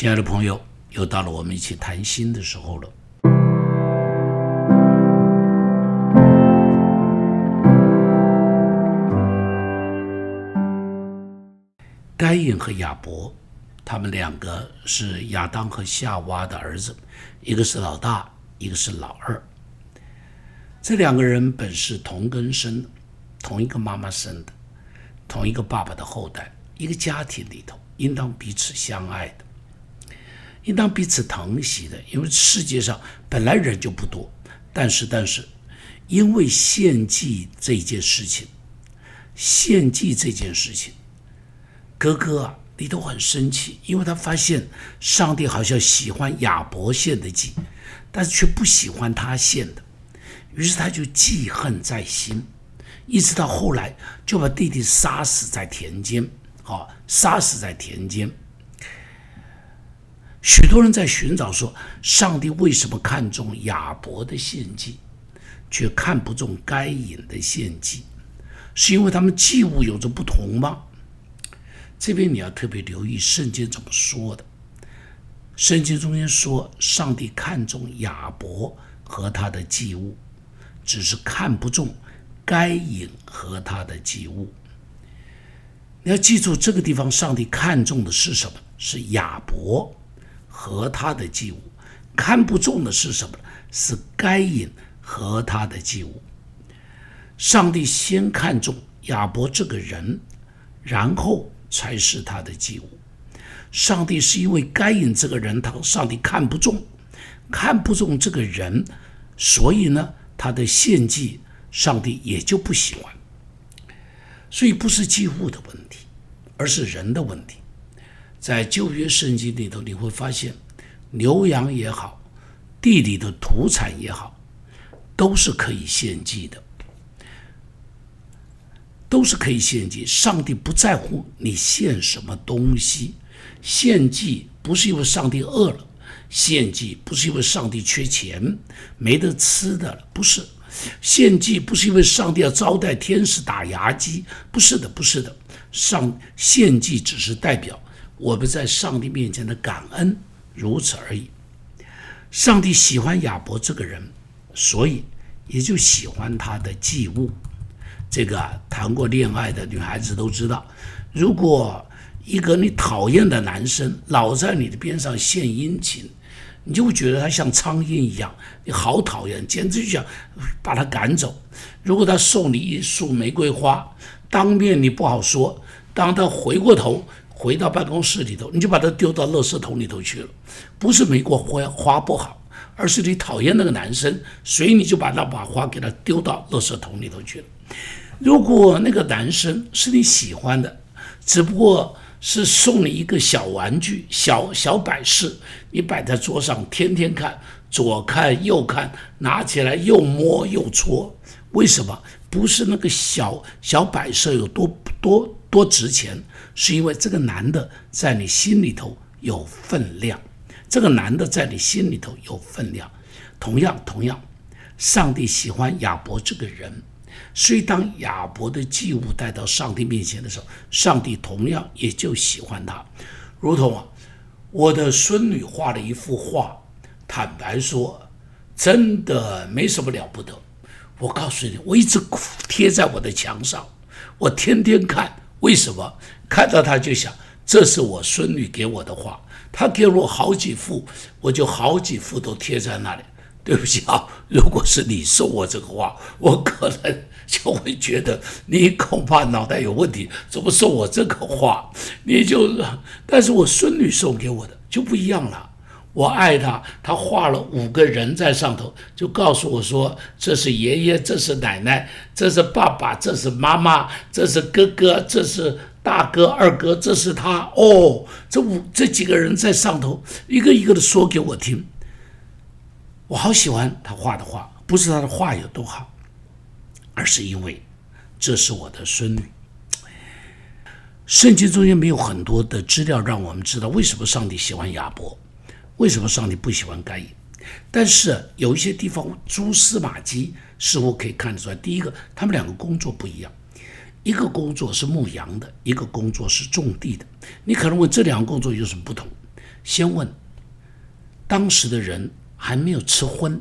亲爱的朋友，又到了我们一起谈心的时候了。该隐和亚伯，他们两个是亚当和夏娃的儿子，一个是老大，一个是老二。这两个人本是同根生，同一个妈妈生的，同一个爸爸的后代，一个家庭里头应当彼此相爱的。应当彼此疼惜的，因为世界上本来人就不多，但是但是，因为献祭这件事情，献祭这件事情，哥哥啊，你都很生气，因为他发现上帝好像喜欢亚伯献的祭，但是却不喜欢他献的，于是他就记恨在心，一直到后来就把弟弟杀死在田间，啊，杀死在田间。许多人在寻找说，上帝为什么看重亚伯的献祭，却看不中该隐的献祭？是因为他们祭物有着不同吗？这边你要特别留意圣经怎么说的。圣经中间说，上帝看重亚伯和他的祭物，只是看不中该隐和他的祭物。你要记住，这个地方上帝看重的是什么？是亚伯。和他的祭物，看不中的是什么？是该隐和他的祭物。上帝先看中亚伯这个人，然后才是他的祭物。上帝是因为该隐这个人，他上帝看不中，看不中这个人，所以呢，他的献祭上帝也就不喜欢。所以不是祭物的问题，而是人的问题。在旧约圣经里头，你会发现，牛羊也好，地里的土产也好，都是可以献祭的，都是可以献祭。上帝不在乎你献什么东西，献祭不是因为上帝饿了，献祭不是因为上帝缺钱没得吃的了，不是，献祭不是因为上帝要招待天使打牙祭，不是的，不是的，上献祭只是代表。我们在上帝面前的感恩，如此而已。上帝喜欢亚伯这个人，所以也就喜欢他的祭物。这个谈过恋爱的女孩子都知道，如果一个你讨厌的男生老在你的边上献殷勤，你就会觉得他像苍蝇一样，你好讨厌，简直就想把他赶走。如果他送你一束玫瑰花，当面你不好说，当他回过头。回到办公室里头，你就把它丢到垃圾桶里头去了。不是玫瑰花花不好，而是你讨厌那个男生，所以你就把那把花给他丢到垃圾桶里头去了。如果那个男生是你喜欢的，只不过是送你一个小玩具、小小摆饰，你摆在桌上，天天看，左看右看，拿起来又摸又搓。为什么？不是那个小小摆设有多多多值钱？是因为这个男的在你心里头有分量，这个男的在你心里头有分量。同样，同样，上帝喜欢亚伯这个人，所以当亚伯的祭物带到上帝面前的时候，上帝同样也就喜欢他。如同啊，我的孙女画了一幅画，坦白说，真的没什么了不得。我告诉你，我一直贴在我的墙上，我天天看。为什么看到他就想，这是我孙女给我的画，她给我好几幅，我就好几幅都贴在那里。对不起啊，如果是你送我这个画，我可能就会觉得你恐怕脑袋有问题，怎么送我这个画？你就，但是我孙女送给我的就不一样了。我爱他，他画了五个人在上头，就告诉我说：“这是爷爷，这是奶奶，这是爸爸，这是妈妈，这是哥哥，这是大哥、二哥，这是他。”哦，这五这几个人在上头，一个一个的说给我听。我好喜欢他画的画，不是他的画有多好，而是因为这是我的孙女。圣经中间没有很多的资料让我们知道为什么上帝喜欢亚伯。为什么上帝不喜欢该隐？但是有一些地方蛛丝马迹似乎可以看得出来。第一个，他们两个工作不一样，一个工作是牧羊的，一个工作是种地的。你可能问这两个工作有什么不同？先问当时的人还没有吃荤，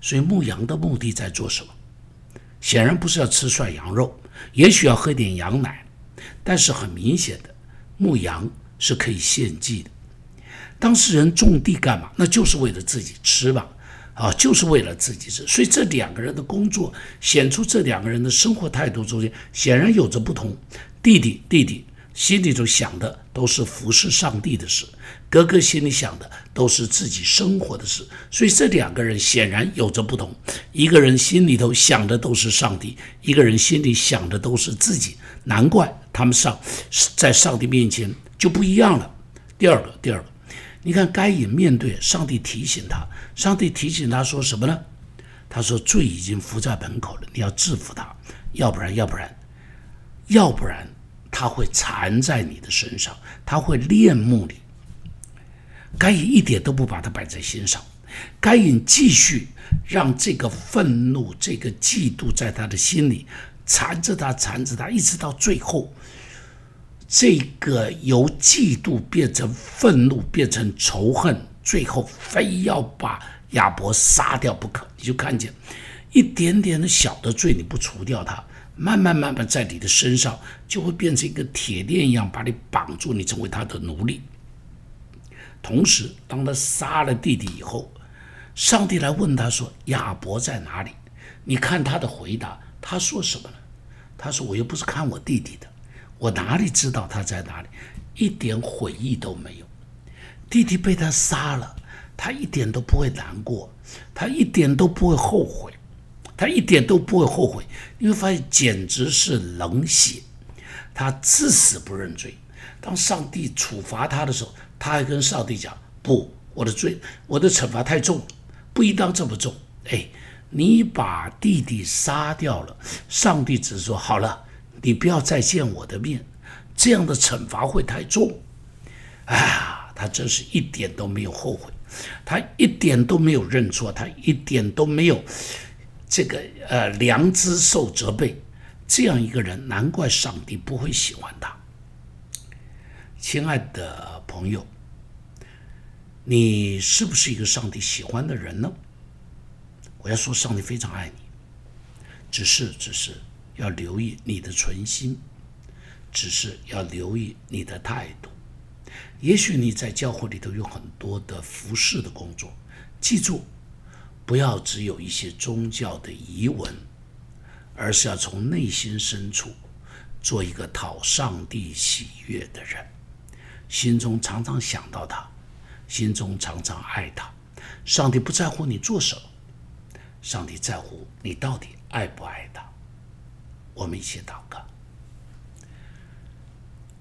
所以牧羊的目的在做什么？显然不是要吃涮羊肉，也许要喝点羊奶，但是很明显的，牧羊是可以献祭的。当事人种地干嘛？那就是为了自己吃吧，啊，就是为了自己吃。所以这两个人的工作显出这两个人的生活态度中间显然有着不同。弟弟，弟弟。心里头想的都是服侍上帝的事，哥哥心里想的都是自己生活的事，所以这两个人显然有着不同。一个人心里头想的都是上帝，一个人心里想的都是自己。难怪他们上在上帝面前就不一样了。第二个，第二个，你看该隐面对上帝提醒他，上帝提醒他说什么呢？他说罪已经伏在门口了，你要制服他，要不然，要不然，要不然。他会缠在你的身上，他会恋慕你。该隐一点都不把他摆在心上，该隐继续让这个愤怒、这个嫉妒在他的心里缠着他，缠着他，一直到最后，这个由嫉妒变成愤怒，变成仇恨，最后非要把亚伯杀掉不可。你就看见一点点的小的罪，你不除掉他。慢慢慢慢，在你的身上就会变成一个铁链一样，把你绑住，你成为他的奴隶。同时，当他杀了弟弟以后，上帝来问他说：“亚伯在哪里？”你看他的回答，他说什么呢？他说：“我又不是看我弟弟的，我哪里知道他在哪里？一点悔意都没有。弟弟被他杀了，他一点都不会难过，他一点都不会后悔。”他一点都不会后悔，你会发现简直是冷血。他至死不认罪。当上帝处罚他的时候，他还跟上帝讲：“不，我的罪，我的惩罚太重，不应当这么重。”哎，你把弟弟杀掉了，上帝只说：“好了，你不要再见我的面，这样的惩罚会太重。”啊，他真是一点都没有后悔，他一点都没有认错，他一点都没有。这个呃，良知受责备，这样一个人，难怪上帝不会喜欢他。亲爱的朋友，你是不是一个上帝喜欢的人呢？我要说，上帝非常爱你，只是只是要留意你的存心，只是要留意你的态度。也许你在教会里头有很多的服侍的工作，记住。不要只有一些宗教的疑问，而是要从内心深处做一个讨上帝喜悦的人，心中常常想到他，心中常常爱他。上帝不在乎你做什么，上帝在乎你到底爱不爱他。我们一起祷告：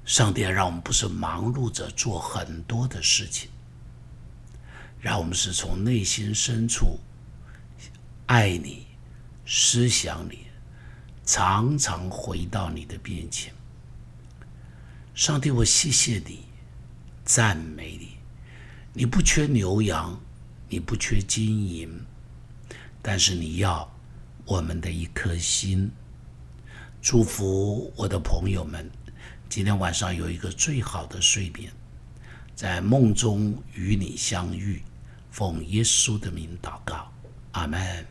上帝让我们不是忙碌着做很多的事情，让我们是从内心深处。爱你，思想你，常常回到你的面前。上帝，我谢谢你，赞美你。你不缺牛羊，你不缺金银，但是你要我们的一颗心。祝福我的朋友们，今天晚上有一个最好的睡眠，在梦中与你相遇。奉耶稣的名祷告，阿门。